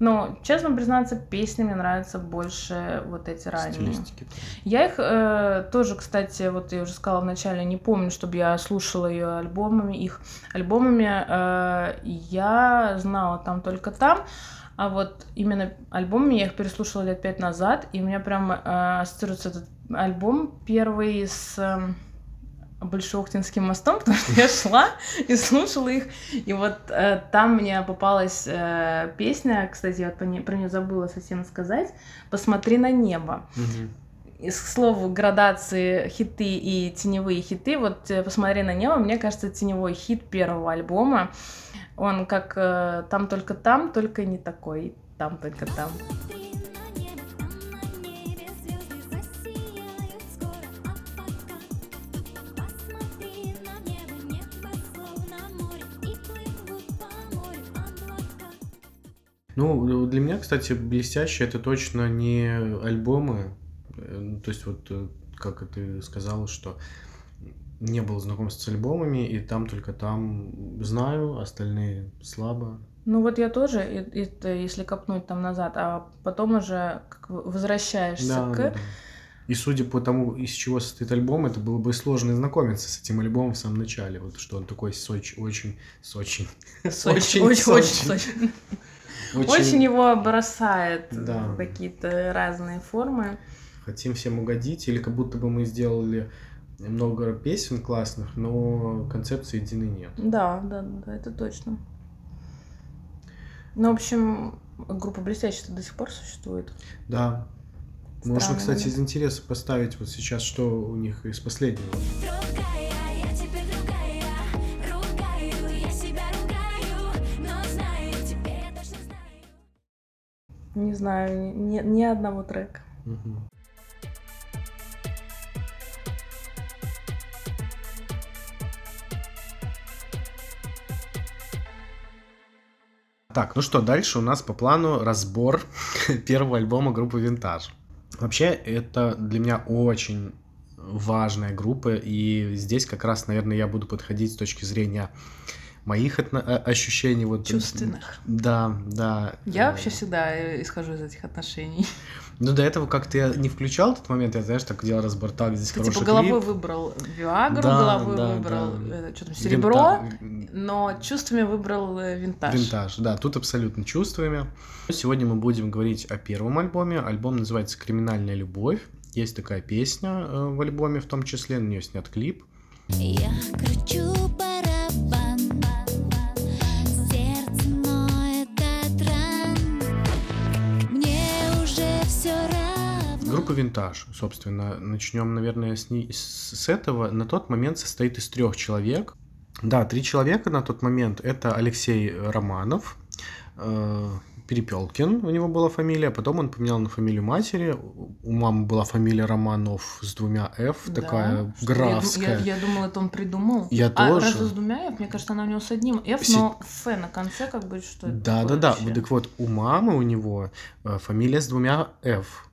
Но, честно признаться, песни мне нравятся больше вот эти ранние. Я их э, тоже, кстати, вот я уже сказала вначале, не помню, чтобы я слушала ее альбомами, их альбомами. э, я знала там только там. А вот именно альбомами я их переслушала лет пять назад, и у меня прям э, ассоциируется этот альбом первый с э, Большеохтинским мостом, потому что я шла и слушала их. И вот э, там мне попалась э, песня, кстати, я вот про не- про нее забыла совсем сказать, «Посмотри на небо». И, к слову, градации хиты и теневые хиты. Вот э, «Посмотри на небо», мне кажется, теневой хит первого альбома. Он как э, «Там только там, только не такой». Там только там. Ну, для меня, кстати, блестящие это точно не альбомы. Э, ну, То есть, вот э, как ты сказала, что не был знаком с альбомами, и там только там знаю, остальные слабо. Ну вот я тоже, и- если копнуть там назад, а потом уже возвращаешься Да, к... да, да. И судя по тому, из чего состоит альбом, это было бы сложно знакомиться с этим альбомом в самом начале. Вот что он такой соч, очень, очень, Очень, очень, очень, очень. Его бросает Да. какие-то разные формы. хотим всем угодить, или как будто бы мы сделали много песен классных, но концепции единой нет. Да, да, да, это точно. Ну, в общем, группа блестящая до сих пор существует. Да. Можно, Странный кстати, из интереса поставить вот сейчас, что у них из последнего. Другая, я теперь другая Ругаю, я себя ругаю Но знаю, теперь я точно знаю Не знаю, ни, ни одного трека. Мгм. Так, ну что, дальше у нас по плану разбор первого альбома группы Винтаж. Вообще, это для меня очень важная группа, и здесь как раз, наверное, я буду подходить с точки зрения моих отно- э, ощущений. Вот, Чувственных. Да, да. Я Э, вообще всегда э, исхожу из этих отношений. Ну, до этого как-то я не включал этот момент, я, знаешь, так делал разбор, так, здесь Ты хороший типа головой клип. выбрал Виагру, Да, головой да, выбрал да. что там, серебро, Винта- но чувствами выбрал э, винтаж. Винтаж, да, тут абсолютно чувствами. Сегодня мы будем говорить о первом альбоме. Альбом называется «Криминальная любовь». Есть такая песня э, в альбоме в том числе, на нее снят клип. Я кручу барабан Группа «Винтаж», собственно, начнем, наверное, с, ней- с этого. На тот момент состоит из трех человек. Да, три человека на тот момент. Это Алексей Романов, э, Перепелкин, у него была фамилия, потом он поменял на фамилию матери. У мамы была фамилия Романов с двумя «ф», Да, такая что я графская. Я, я думала, это он придумал. Я а тоже. разве с двумя F? Мне кажется, она у него с одним F, Си- но Ф на конце, как бы, что это Да, да, да. Вот Так вот, у мамы у него э, фамилия с двумя F.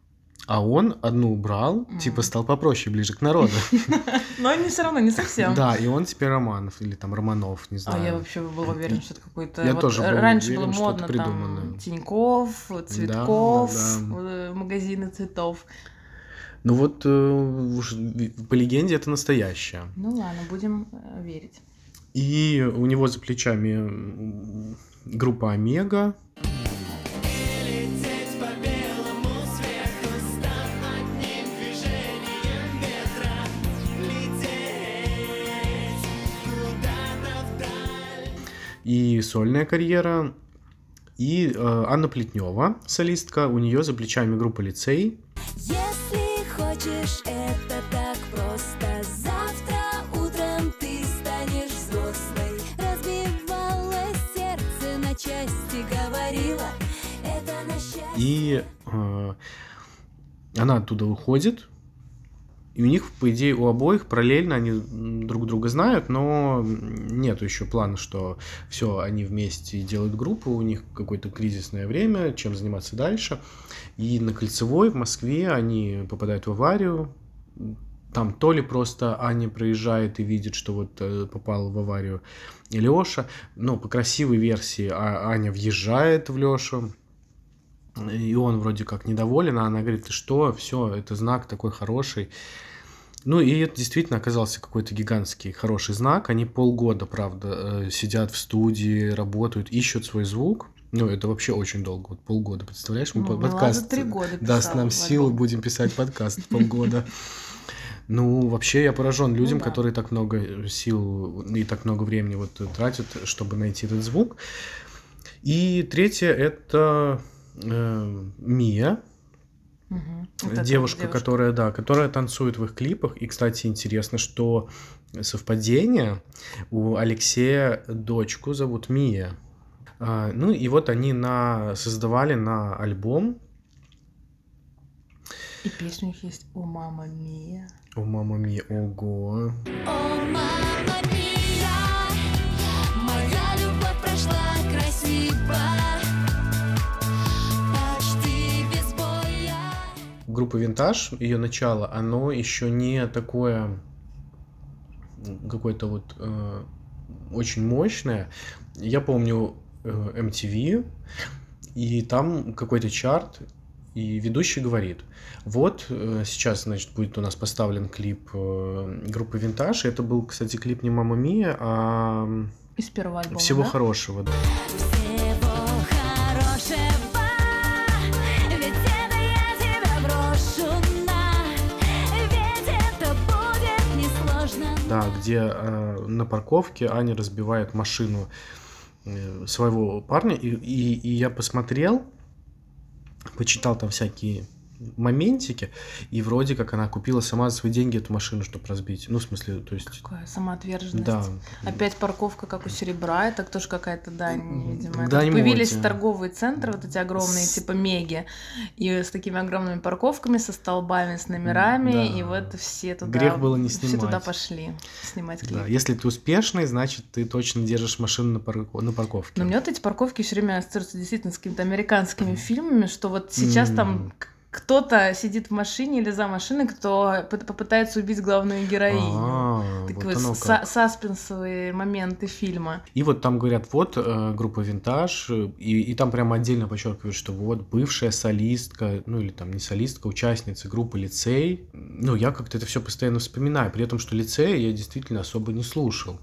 А он одну убрал, Мгм. типа стал попроще, ближе к народу. Но не все равно, не совсем. Да, и он теперь Романов или там Романов, не А знаю. я вообще была уверена, что это какой-то... Я тоже был Раньше уверен, было модно там Тиньков, Цветков, э, магазины цветов. Ну вот э, по легенде это настоящее. Ну ладно, будем э, верить. И у него за плечами группа Омега. И сольная карьера. И э, Анна Плетнева, солистка, у нее за плечами группа Лицей. Если хочешь, это так просто Завтра утром ты станешь взрослой Разбивалось сердце на части, говорила Это на счастье И э, она оттуда уходит. И у них, по идее, у обоих параллельно они друг друга знают, но нет еще плана, что все, они вместе делают группу, у них какое-то кризисное время, чем заниматься дальше. И на Кольцевой в Москве они попадают в аварию. Там то ли просто Аня проезжает и видит, что вот э, попал в аварию Леша. Ну, по красивой версии а Аня въезжает в Лешу. И он вроде как недоволен, а она говорит, ты что, все, это знак такой хороший. Ну и это действительно оказался какой-то гигантский хороший знак. Они полгода, правда, э, сидят в студии, работают, ищут свой звук. Ну, это вообще очень долго, вот полгода, представляешь? Мы Ну, Влада подкаст три года даст нам силы, будем писать подкаст полгода. Ну, вообще я поражен людям, да. которые так много сил и так много времени вот тратят, чтобы найти этот звук. И третье это э, Мия, Вот эта девушка, девушка. которая, да, которая танцует в их клипах. И, кстати, интересно, что совпадение у Алексея дочку зовут Мия. А, ну и вот они на создавали на альбом И песня у них есть «О, мама Мия». О, мама Мия, ого. О, мама мия, моя любовь прошла красиво группа Винтаж, ее начало, оно еще не такое какое-то вот э, очень мощное. Я помню э, MTV, и там какой-то чарт, и ведущий говорит, вот э, сейчас, значит, будет у нас поставлен клип э, группы Винтаж. Это был, кстати, клип не Мама Мия, а Из первого альбома, Всего да? хорошего. да. Да, где э, на парковке Аня разбивает машину э, своего парня, и, и, и я посмотрел, почитал там всякие моментики, и вроде как она купила сама за свои деньги эту машину, чтобы разбить. Ну, в смысле, то есть... Какая самоотверженность. Да. Опять парковка, как у серебра, это тоже какая-то дань, видимо. Тут появились моде. торговые центры, вот эти огромные, С- типа меги, и с такими огромными парковками, со столбами, с номерами, Да. и вот все туда... Грех было не Все туда снимать. пошли снимать клип. Да, если ты успешный, значит, ты точно держишь машину на, парко- на парковке. Но мне вот эти парковки все время ассоциируются действительно с какими-то американскими фильмами, что вот сейчас там М. к- кто-то сидит в машине или за машиной, кто пы- попытается убить главную героиню. А, Такие вот саспенсовые моменты фильма. И вот там говорят, вот э, группа Винтаж, и, и там прямо отдельно подчеркивают, что вот бывшая солистка, ну или там не солистка, участница группы Лицей. Ну, я как-то это все постоянно вспоминаю, при этом, что Лицей я действительно особо не слушал.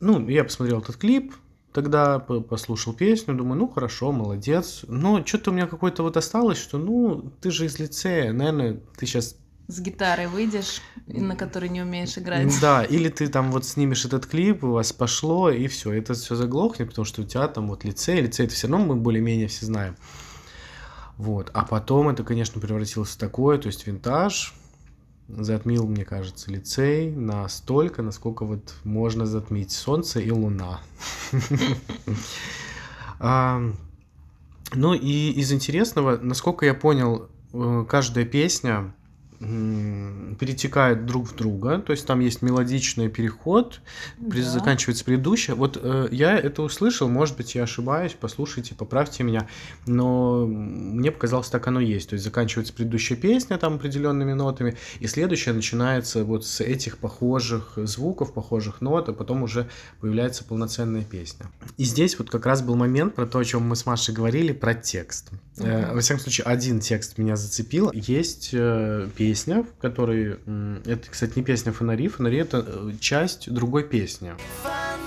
Ну, я посмотрел этот клип, тогда по- послушал песню, думаю, ну хорошо, молодец. Но что-то у меня какое-то вот осталось, что ну, ты же из лицея, наверное, ты сейчас С гитарой выйдешь, на которой не умеешь играть. да, или ты там вот снимешь этот клип, у вас пошло, и все, это все заглохнет, потому что у тебя там вот лицей, лицей это все равно мы более-менее все знаем. Вот. А потом это, конечно, превратилось в такое, то есть винтаж затмил, мне кажется, лицей настолько, насколько вот можно затмить солнце и луна. А, Ну и из интересного, насколько я понял, э, каждая песня м, перетекает друг в друга, то есть там есть мелодичный переход, Да. заканчивается предыдущая. Вот э, я это услышал, может быть, я ошибаюсь, послушайте, поправьте меня, но мне показалось, так оно есть. То есть заканчивается предыдущая песня там определенными нотами, и следующая начинается вот с этих похожих звуков, похожих нот, а потом уже появляется полноценная песня. И здесь вот как раз был момент про то, о чем мы с Машей говорили, про текст. Э. Во всяком случае, один текст меня зацепил. Есть э, песня, в которой... Это, кстати, не песня «Фонари». «Фонари» — это э, часть другой песни. Фонари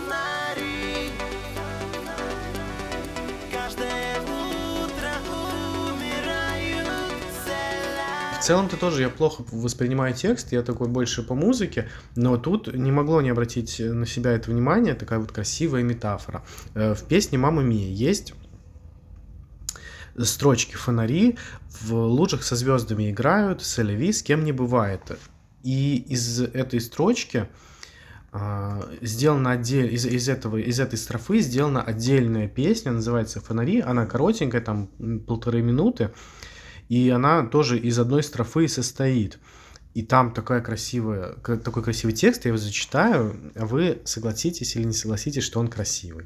В целом-то тоже я плохо воспринимаю текст, я такой больше по музыке, но тут не могло не обратить на себя это внимание, такая вот красивая метафора. Э, В песне «Мама Мия» есть строчки «Фонари в лужах со звездами играют, соляви с кем не бывает». И из этой строчки а, сделана отдель... из, из, этого, из этой строфы сделана отдельная песня, называется «Фонари». Она коротенькая, там полторы минуты, и она тоже из одной строфы состоит. И там такая красивая, такой красивый текст, я его зачитаю, а вы согласитесь или не согласитесь, что он красивый.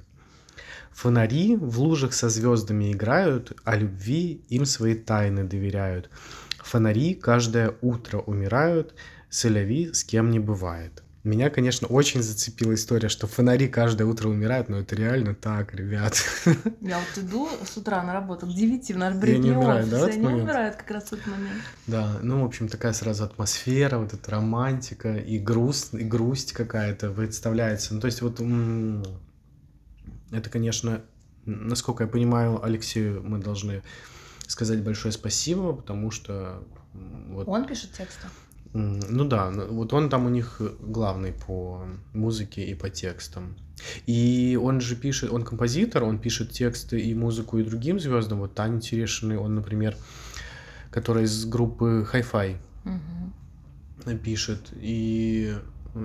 Фонари в лужах со звездами играют, а любви им свои тайны доверяют. Фонари каждое утро умирают, соляви с кем не бывает. Меня, конечно, очень зацепила история, что фонари каждое утро умирают, но это реально так, ребят. Я вот иду с утра на работу к 9 в наш бритный умирают, да, они момент? умирают как раз в этот момент. Да, ну, в общем, такая сразу атмосфера, вот эта романтика и грусть, и грусть какая-то представляется. Ну, то есть вот это, конечно, насколько я понимаю, Алексею мы должны сказать большое спасибо, потому что вот, Он пишет тексты. ну да, ну, вот он там у них главный по музыке и по текстам. И он же пишет, он композитор, он пишет тексты и музыку и другим звездам. Вот Таня Терешиной, он, например, которая из группы Hi-Fi Мгм. пишет. И,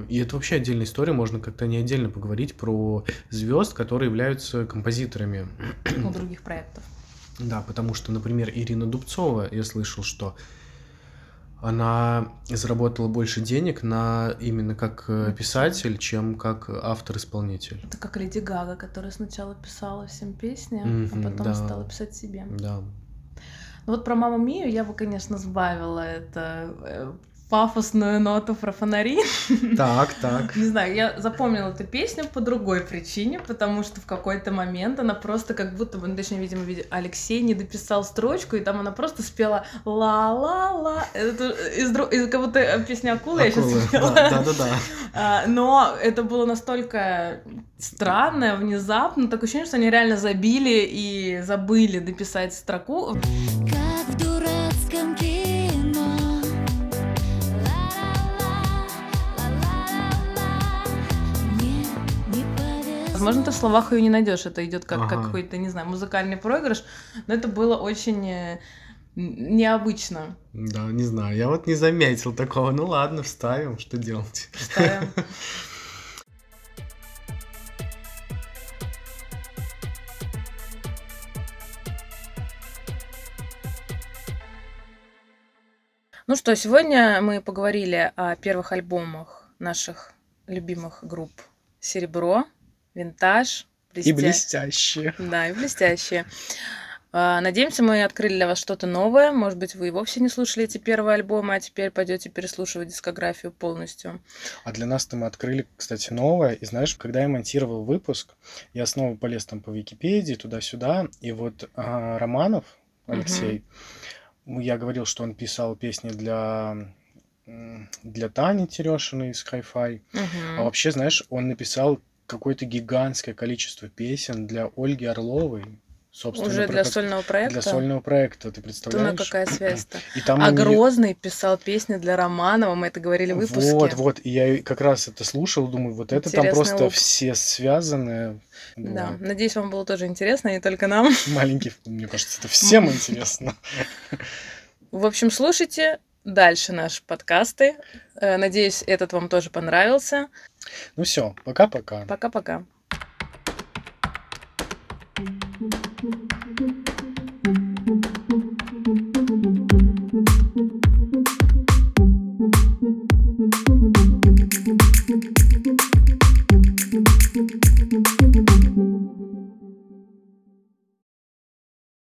и это вообще отдельная история, можно как-то не отдельно поговорить про звезд, которые являются композиторами. У других проектов. Да, потому что, например, Ирина Дубцова, я слышал, что она заработала больше денег на именно как э, писатель, чем как автор-исполнитель. Это как Леди Гага, которая сначала писала всем песни, Мгм, а потом да. стала писать себе. Да. Ну вот про маму Мию я бы, конечно, сбавила это э, пафосную ноту про фонари. Так, так. Не знаю, я запомнила эту песню по другой причине, потому что в какой-то момент она просто как будто бы, ну, точнее, видимо, види- Алексей не дописал строчку, и там она просто спела ла-ла-ла. Это из, из- как будто песня Акулы я сейчас Акулы. спела. Да, да, да, да. А, Но это было настолько странно, внезапно, такое ощущение, что они реально забили и забыли дописать строку. Как Возможно, ты в словах ее не найдешь. Это идет как, как Ага. какой-то, не знаю, музыкальный проигрыш. Но это было очень э, необычно. Да, не знаю, я вот не заметил такого. Ну ладно, вставим, что делать? Вставим. Ну что, сегодня мы поговорили о первых альбомах наших любимых групп «Серебро», «Винтаж», И «Блестя- блестящие. Да, и блестящие. А, Надеемся, мы открыли для вас что-то новое. Может быть, вы и вовсе не слушали эти первые альбомы, а теперь пойдете переслушивать дискографию полностью. А для нас-то мы открыли, кстати, новое. И знаешь, когда я монтировал выпуск, я снова полез там по Википедии, туда-сюда. И вот а, Романов Алексей, ну, я говорил, что он писал песни для, для Тани Терешиной из Hi-Fi. Мгм. А вообще, знаешь, он написал какое-то гигантское количество песен для Ольги Орловой. Собственно, Уже для как- сольного проекта? Для сольного проекта, ты представляешь? какая связь-то? И там А у неё- Грозный писал песни для Романова, мы это говорили в выпуске. Вот, вот, и я как раз это слушал, думаю, вот это там Интересный просто луп. все связаны. Да, было. надеюсь, вам было тоже интересно, не только нам. Маленький, мне кажется, это всем интересно. В общем, слушайте дальше наши подкасты. Э, Надеюсь, этот вам тоже понравился. Ну все, пока-пока. Пока-пока.